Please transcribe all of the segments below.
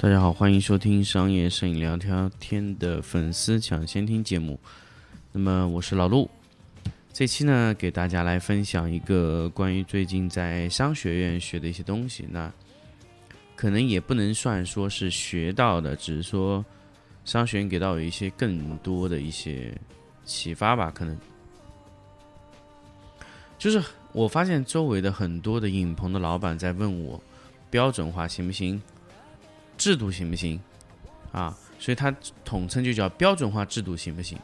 大家好，欢迎收听商业摄影聊天天的粉丝抢先听节目。那么我是老陆，这期呢给大家来分享一个关于最近在商学院学的一些东西。那可能也不能算说是学到的，只是说商学院给到我一些更多的一些启发吧。可能就是我发现周围的很多的影棚的老板在问我，标准化行不行？制度行不行？啊，所以他统称就叫标准化制度行不行？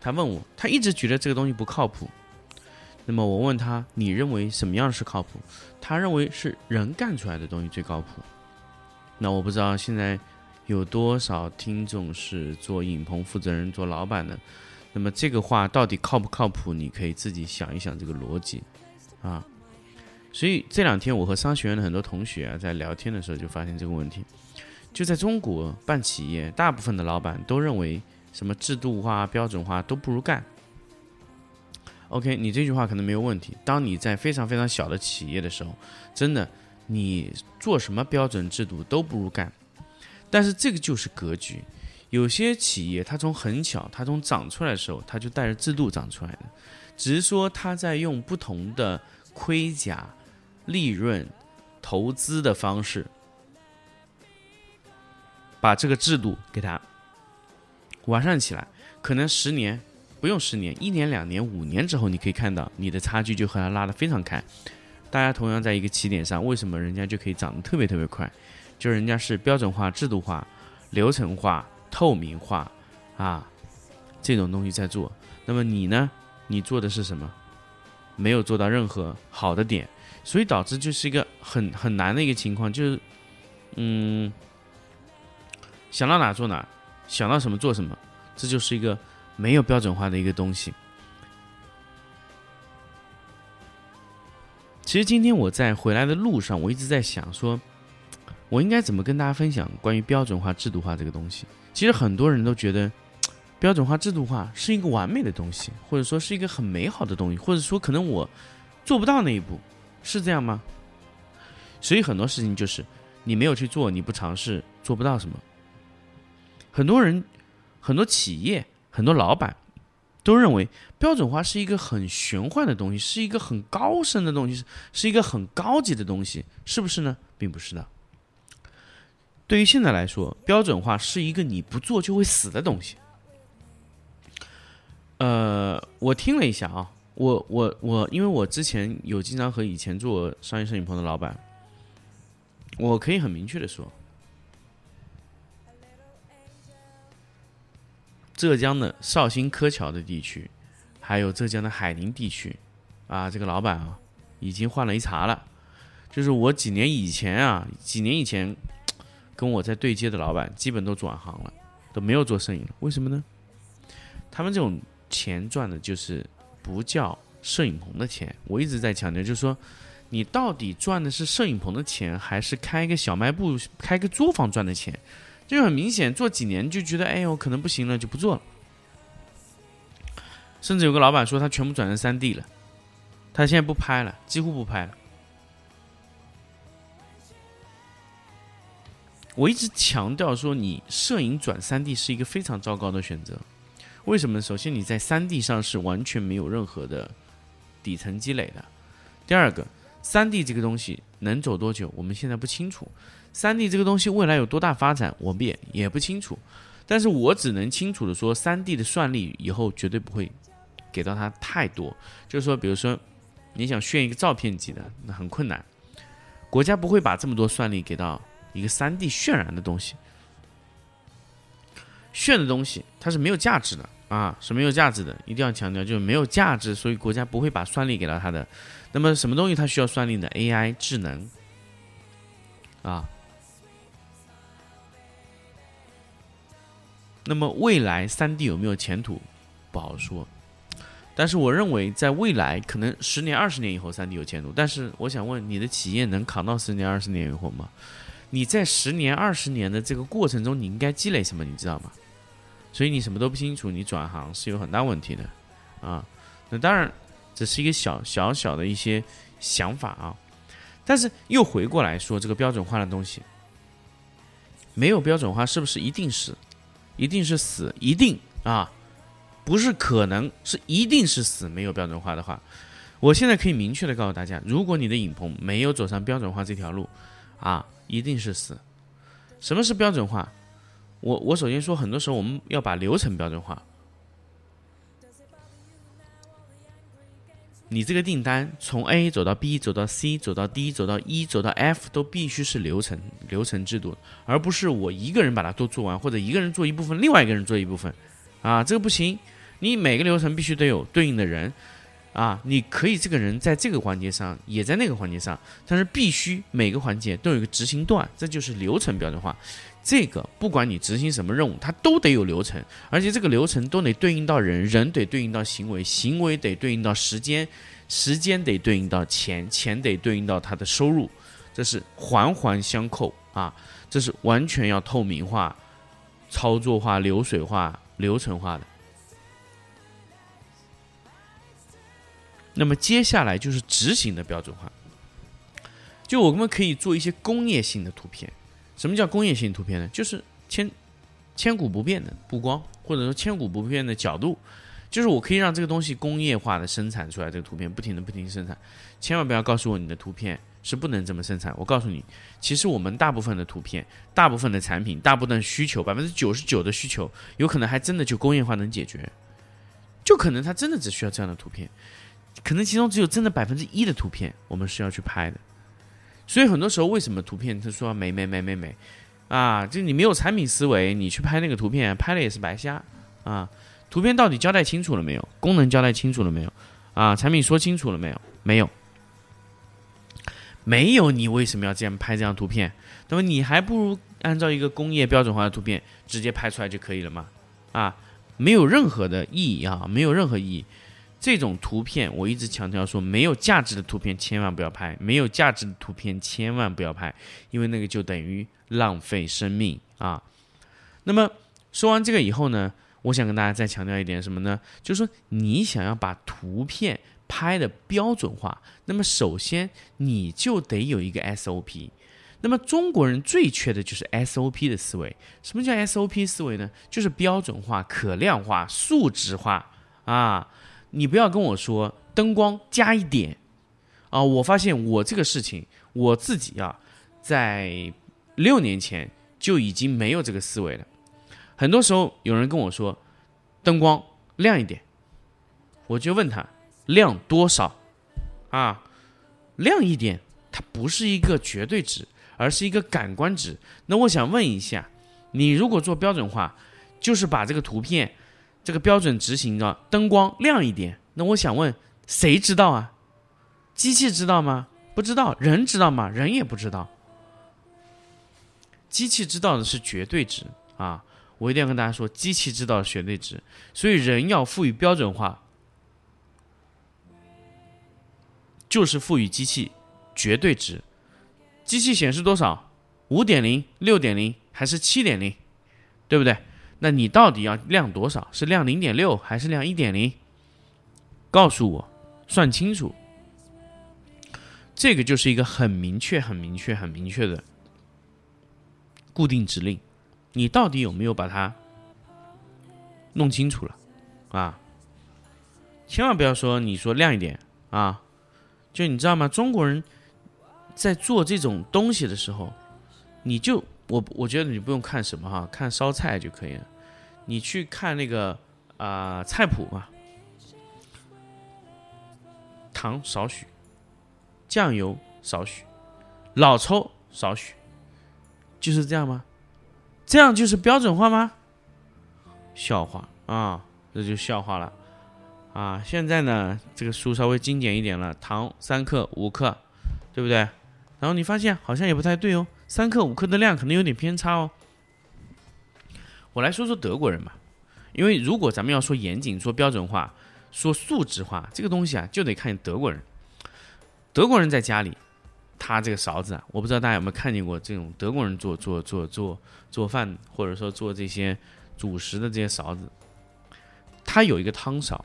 他问我，他一直觉得这个东西不靠谱。那么我问他，你认为什么样是靠谱？他认为是人干出来的东西最靠谱。那我不知道现在有多少听众是做影棚负责人、做老板的。那么这个话到底靠不靠谱？你可以自己想一想这个逻辑啊。所以这两天我和商学院的很多同学啊在聊天的时候就发现这个问题，就在中国办企业，大部分的老板都认为什么制度化、标准化都不如干。OK，你这句话可能没有问题。当你在非常非常小的企业的时候，真的你做什么标准制度都不如干。但是这个就是格局，有些企业它从很小，它从长出来的时候，它就带着制度长出来的，只是说它在用不同的盔甲。利润、投资的方式，把这个制度给它完善起来。可能十年不用十年，一年、两年、五年之后，你可以看到你的差距就和它拉得非常开。大家同样在一个起点上，为什么人家就可以涨得特别特别快？就人家是标准化、制度化、流程化、透明化啊这种东西在做。那么你呢？你做的是什么？没有做到任何好的点。所以导致就是一个很很难的一个情况，就是，嗯，想到哪做哪，想到什么做什么，这就是一个没有标准化的一个东西。其实今天我在回来的路上，我一直在想，说我应该怎么跟大家分享关于标准化、制度化这个东西。其实很多人都觉得标准化、制度化是一个完美的东西，或者说是一个很美好的东西，或者说可能我做不到那一步。是这样吗？所以很多事情就是你没有去做，你不尝试，做不到什么。很多人、很多企业、很多老板都认为标准化是一个很玄幻的东西，是一个很高深的东西，是一个很高级的东西，是不是呢？并不是的。对于现在来说，标准化是一个你不做就会死的东西。呃，我听了一下啊。我我我，因为我之前有经常和以前做商业摄影棚的老板，我可以很明确的说，浙江的绍兴柯桥的地区，还有浙江的海宁地区，啊，这个老板啊，已经换了一茬了。就是我几年以前啊，几年以前跟我在对接的老板，基本都转行了，都没有做摄影了。为什么呢？他们这种钱赚的就是。不叫摄影棚的钱，我一直在强调，就是说，你到底赚的是摄影棚的钱，还是开一个小卖部、开个作坊赚的钱？这就很明显，做几年就觉得，哎呦，可能不行了，就不做了。甚至有个老板说，他全部转成三 D 了，他现在不拍了，几乎不拍了。我一直强调说，你摄影转三 D 是一个非常糟糕的选择。为什么？首先，你在三 D 上是完全没有任何的底层积累的。第二个，三 D 这个东西能走多久，我们现在不清楚。三 D 这个东西未来有多大发展，我们也也不清楚。但是我只能清楚的说，三 D 的算力以后绝对不会给到它太多。就是说，比如说你想炫一个照片级的，那很困难。国家不会把这么多算力给到一个三 D 渲染的东西。炫的东西它是没有价值的。啊，是没有价值的，一定要强调，就是没有价值，所以国家不会把算力给到他的。那么，什么东西它需要算力呢？AI 智能啊。那么，未来三 D 有没有前途？不好说。但是，我认为在未来，可能十年、二十年以后，三 D 有前途。但是，我想问，你的企业能扛到十年、二十年以后吗？你在十年、二十年的这个过程中，你应该积累什么？你知道吗？所以你什么都不清楚，你转行是有很大问题的，啊，那当然，这是一个小小小的一些想法啊。但是又回过来说，这个标准化的东西，没有标准化是不是一定是，一定是死？一定啊，不是可能是一定是死。没有标准化的话，我现在可以明确的告诉大家，如果你的影棚没有走上标准化这条路，啊，一定是死。什么是标准化？我我首先说，很多时候我们要把流程标准化。你这个订单从 A 走到 B，走到 C，走到 D，走到 E，走到 F，都必须是流程流程制度，而不是我一个人把它都做完，或者一个人做一部分，另外一个人做一部分，啊，这个不行。你每个流程必须得有对应的人，啊，你可以这个人在这个环节上，也在那个环节上，但是必须每个环节都有一个执行段，这就是流程标准化。这个不管你执行什么任务，它都得有流程，而且这个流程都得对应到人，人得对应到行为，行为得对应到时间，时间得对应到钱，钱得对应到他的收入，这是环环相扣啊！这是完全要透明化、操作化、流水化、流程化的。那么接下来就是执行的标准化，就我们可以做一些工业性的图片。什么叫工业性图片呢？就是千千古不变的布光，或者说千古不变的角度，就是我可以让这个东西工业化的生产出来，这个图片不停的不停地生产。千万不要告诉我你的图片是不能这么生产。我告诉你，其实我们大部分的图片、大部分的产品、大部分需求，百分之九十九的需求，有可能还真的就工业化能解决，就可能它真的只需要这样的图片，可能其中只有真的百分之一的图片我们是要去拍的。所以很多时候，为什么图片他说美美美美美，啊，就你没有产品思维，你去拍那个图片，拍了也是白瞎啊。图片到底交代清楚了没有？功能交代清楚了没有？啊，产品说清楚了没有？没有，没有，你为什么要这样拍这张图片？那么你还不如按照一个工业标准化的图片直接拍出来就可以了嘛？啊，没有任何的意义啊，没有任何意义。这种图片，我一直强调说，没有价值的图片千万不要拍，没有价值的图片千万不要拍，因为那个就等于浪费生命啊。那么说完这个以后呢，我想跟大家再强调一点什么呢？就是说，你想要把图片拍的标准化，那么首先你就得有一个 SOP。那么中国人最缺的就是 SOP 的思维。什么叫 SOP 思维呢？就是标准化、可量化、数值化啊。你不要跟我说灯光加一点啊！我发现我这个事情我自己啊，在六年前就已经没有这个思维了。很多时候有人跟我说灯光亮一点，我就问他亮多少啊？亮一点，它不是一个绝对值，而是一个感官值。那我想问一下，你如果做标准化，就是把这个图片。这个标准执行的灯光亮一点，那我想问，谁知道啊？机器知道吗？不知道。人知道吗？人也不知道。机器知道的是绝对值啊！我一定要跟大家说，机器知道的绝对值，所以人要赋予标准化，就是赋予机器绝对值。机器显示多少？五点零、六点零还是七点零？对不对？那你到底要亮多少？是亮零点六还是亮一点零？告诉我，算清楚。这个就是一个很明确、很明确、很明确的固定指令。你到底有没有把它弄清楚了？啊！千万不要说你说亮一点啊！就你知道吗？中国人在做这种东西的时候，你就。我我觉得你不用看什么哈，看烧菜就可以了。你去看那个啊菜谱嘛，糖少许，酱油少许，老抽少许，就是这样吗？这样就是标准化吗？笑话啊，这就笑话了啊！现在呢，这个书稍微精简一点了，糖三克五克，对不对？然后你发现好像也不太对哦。三克五克的量可能有点偏差哦。我来说说德国人吧，因为如果咱们要说严谨、说标准化、说素质化，这个东西啊，就得看德国人。德国人在家里，他这个勺子啊，我不知道大家有没有看见过这种德国人做做做做做饭，或者说做这些主食的这些勺子，他有一个汤勺，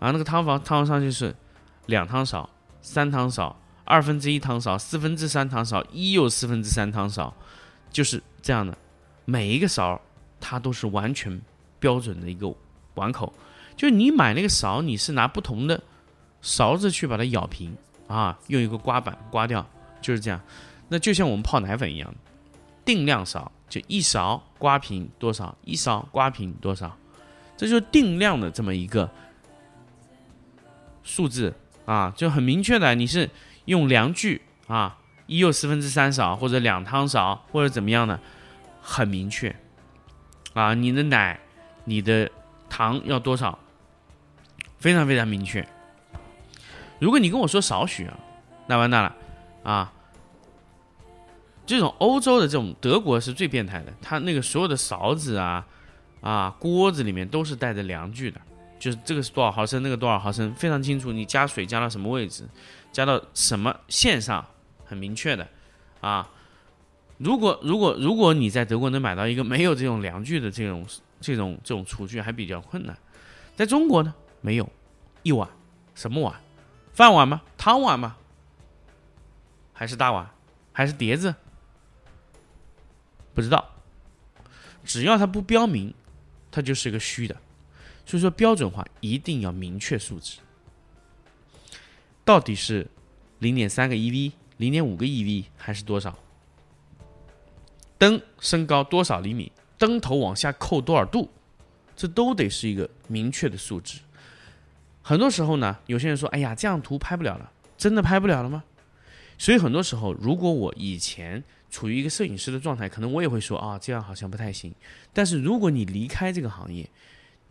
啊，那个汤勺汤勺上就是两汤勺三汤勺，二分之一汤勺，四分之三汤勺，一又四分之三汤勺，就是这样的。每一个勺它都是完全标准的一个碗口，就是你买那个勺，你是拿不同的勺子去把它舀平啊，用一个刮板刮掉，就是这样。那就像我们泡奶粉一样，定量勺就一勺刮平多少，一勺刮平多少，这就是定量的这么一个数字啊，就很明确的，你是用量具啊，一又四分之三勺或者两汤勺或者怎么样的，很明确啊，你的奶、你的糖要多少，非常非常明确。如果你跟我说少许啊，那完蛋了啊。这种欧洲的这种德国是最变态的，它那个所有的勺子啊啊锅子里面都是带着量具的，就是这个是多少毫升，那个多少毫升，非常清楚。你加水加到什么位置，加到什么线上，很明确的啊。如果如果如果你在德国能买到一个没有这种量具的这种这种这种厨具，还比较困难。在中国呢，没有一碗什么碗，饭碗吗？汤碗吗？还是大碗？还是碟子？不知道，只要它不标明，它就是一个虚的。所以说标准化一定要明确数值，到底是零点三个 eV、零点五个 eV 还是多少？灯升高多少厘米？灯头往下扣多少度？这都得是一个明确的数值。很多时候呢，有些人说：“哎呀，这样图拍不了了。”真的拍不了了吗？所以很多时候，如果我以前处于一个摄影师的状态，可能我也会说啊，这样好像不太行。但是如果你离开这个行业，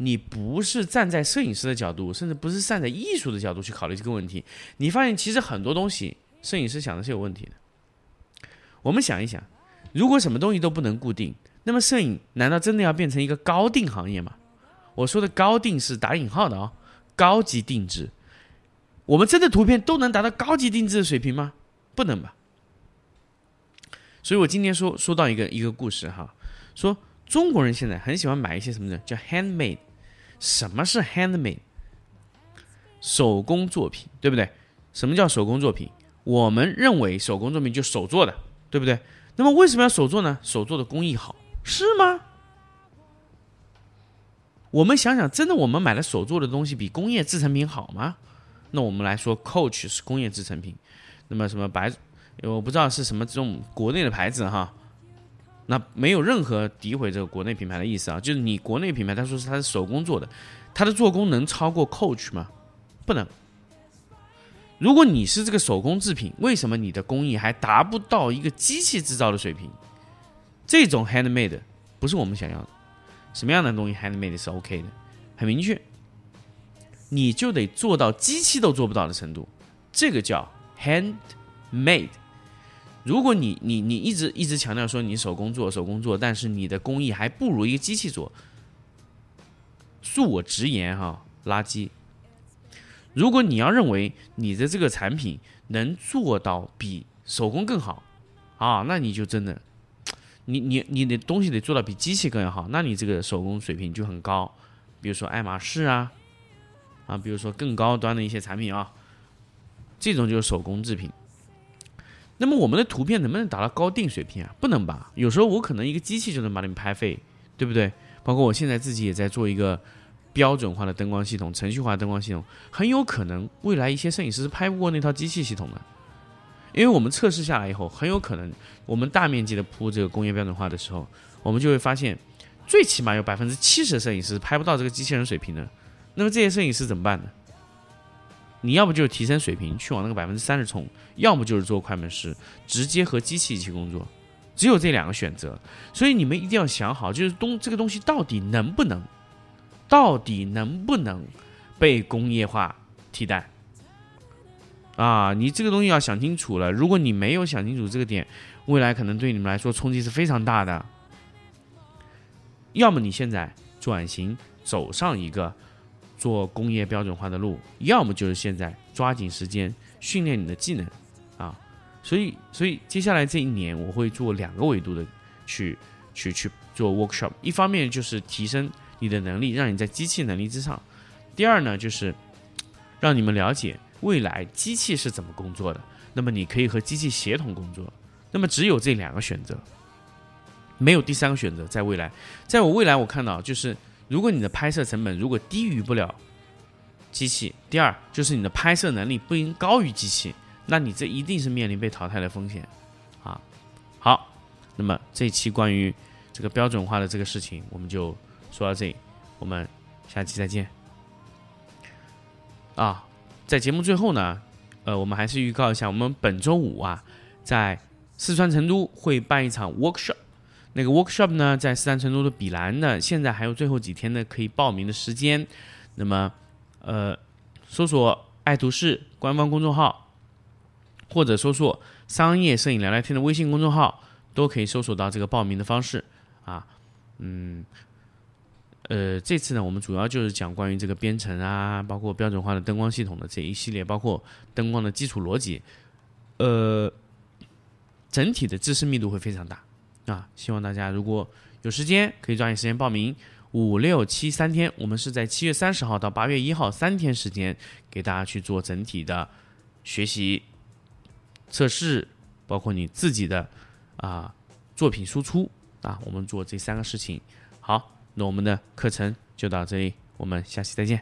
你不是站在摄影师的角度，甚至不是站在艺术的角度去考虑这个问题，你发现其实很多东西摄影师想的是有问题的。我们想一想，如果什么东西都不能固定，那么摄影难道真的要变成一个高定行业吗？我说的高定是打引号的啊，高级定制。我们真的图片都能达到高级定制的水平吗？不能吧。所以我今天说说到一个一个故事哈，说中国人现在很喜欢买一些什么呢？叫 handmade。什么是 handmade？手工作品，对不对？什么叫手工作品？我们认为手工作品就手做的，对不对？那么为什么要手做呢？手做的工艺好，是吗？我们想想，真的我们买了手做的东西比工业制成品好吗？那我们来说，Coach 是工业制成品，那么什么白？我不知道是什么这种国内的牌子哈，那没有任何诋毁这个国内品牌的意思啊，就是你国内品牌，他说是他是手工做的，它的做工能超过 Coach 吗？不能。如果你是这个手工制品，为什么你的工艺还达不到一个机器制造的水平？这种 handmade 不是我们想要的。什么样的东西 handmade 是 OK 的？很明确，你就得做到机器都做不到的程度，这个叫 handmade。如果你你你一直一直强调说你手工做手工做，但是你的工艺还不如一个机器做，恕我直言哈，垃圾。如果你要认为你的这个产品能做到比手工更好啊，那你就真的，你你你的东西得做到比机器更要好，那你这个手工水平就很高。比如说爱马仕啊，啊，比如说更高端的一些产品啊，这种就是手工制品。那么我们的图片能不能达到高定水平啊？不能吧。有时候我可能一个机器就能把你们拍废，对不对？包括我现在自己也在做一个标准化的灯光系统、程序化灯光系统，很有可能未来一些摄影师是拍不过那套机器系统的。因为我们测试下来以后，很有可能我们大面积的铺这个工业标准化的时候，我们就会发现，最起码有百分之七十的摄影师拍不到这个机器人水平的。那么这些摄影师怎么办呢？你要不就是提升水平去往那个百分之三十冲，要么就是做快门师，直接和机器一起工作，只有这两个选择。所以你们一定要想好，就是东这个东西到底能不能，到底能不能被工业化替代？啊，你这个东西要想清楚了。如果你没有想清楚这个点，未来可能对你们来说冲击是非常大的。要么你现在转型走上一个。做工业标准化的路，要么就是现在抓紧时间训练你的技能，啊，所以所以接下来这一年我会做两个维度的去去去做 workshop，一方面就是提升你的能力，让你在机器能力之上；第二呢就是让你们了解未来机器是怎么工作的，那么你可以和机器协同工作。那么只有这两个选择，没有第三个选择。在未来，在我未来我看到就是，如果你的拍摄成本如果低于不了机器，第二就是你的拍摄能力不应高于机器，那你这一定是面临被淘汰的风险啊。好，那么这一期关于这个标准化的这个事情，我们就说到这里，我们下期再见。啊，在节目最后呢，呃，我们还是预告一下，我们本周五啊，在四川成都会办一场 workshop，那个 workshop 呢，在四川成都的比兰呢，现在还有最后几天呢可以报名的时间。那么，呃，搜索爱图仕官方公众号，或者搜索商业摄影聊聊天的微信公众号，都可以搜索到这个报名的方式啊，嗯。呃，这次呢，我们主要就是讲关于这个编程啊，包括标准化的灯光系统的这一系列，包括灯光的基础逻辑，呃，整体的知识密度会非常大啊。希望大家如果有时间，可以抓紧时间报名。五六七三天，我们是在七月三十号到八月一号三天时间，给大家去做整体的学习、测试，包括你自己的啊作品输出啊，我们做这三个事情。好。那我们的课程就到这里，我们下期再见。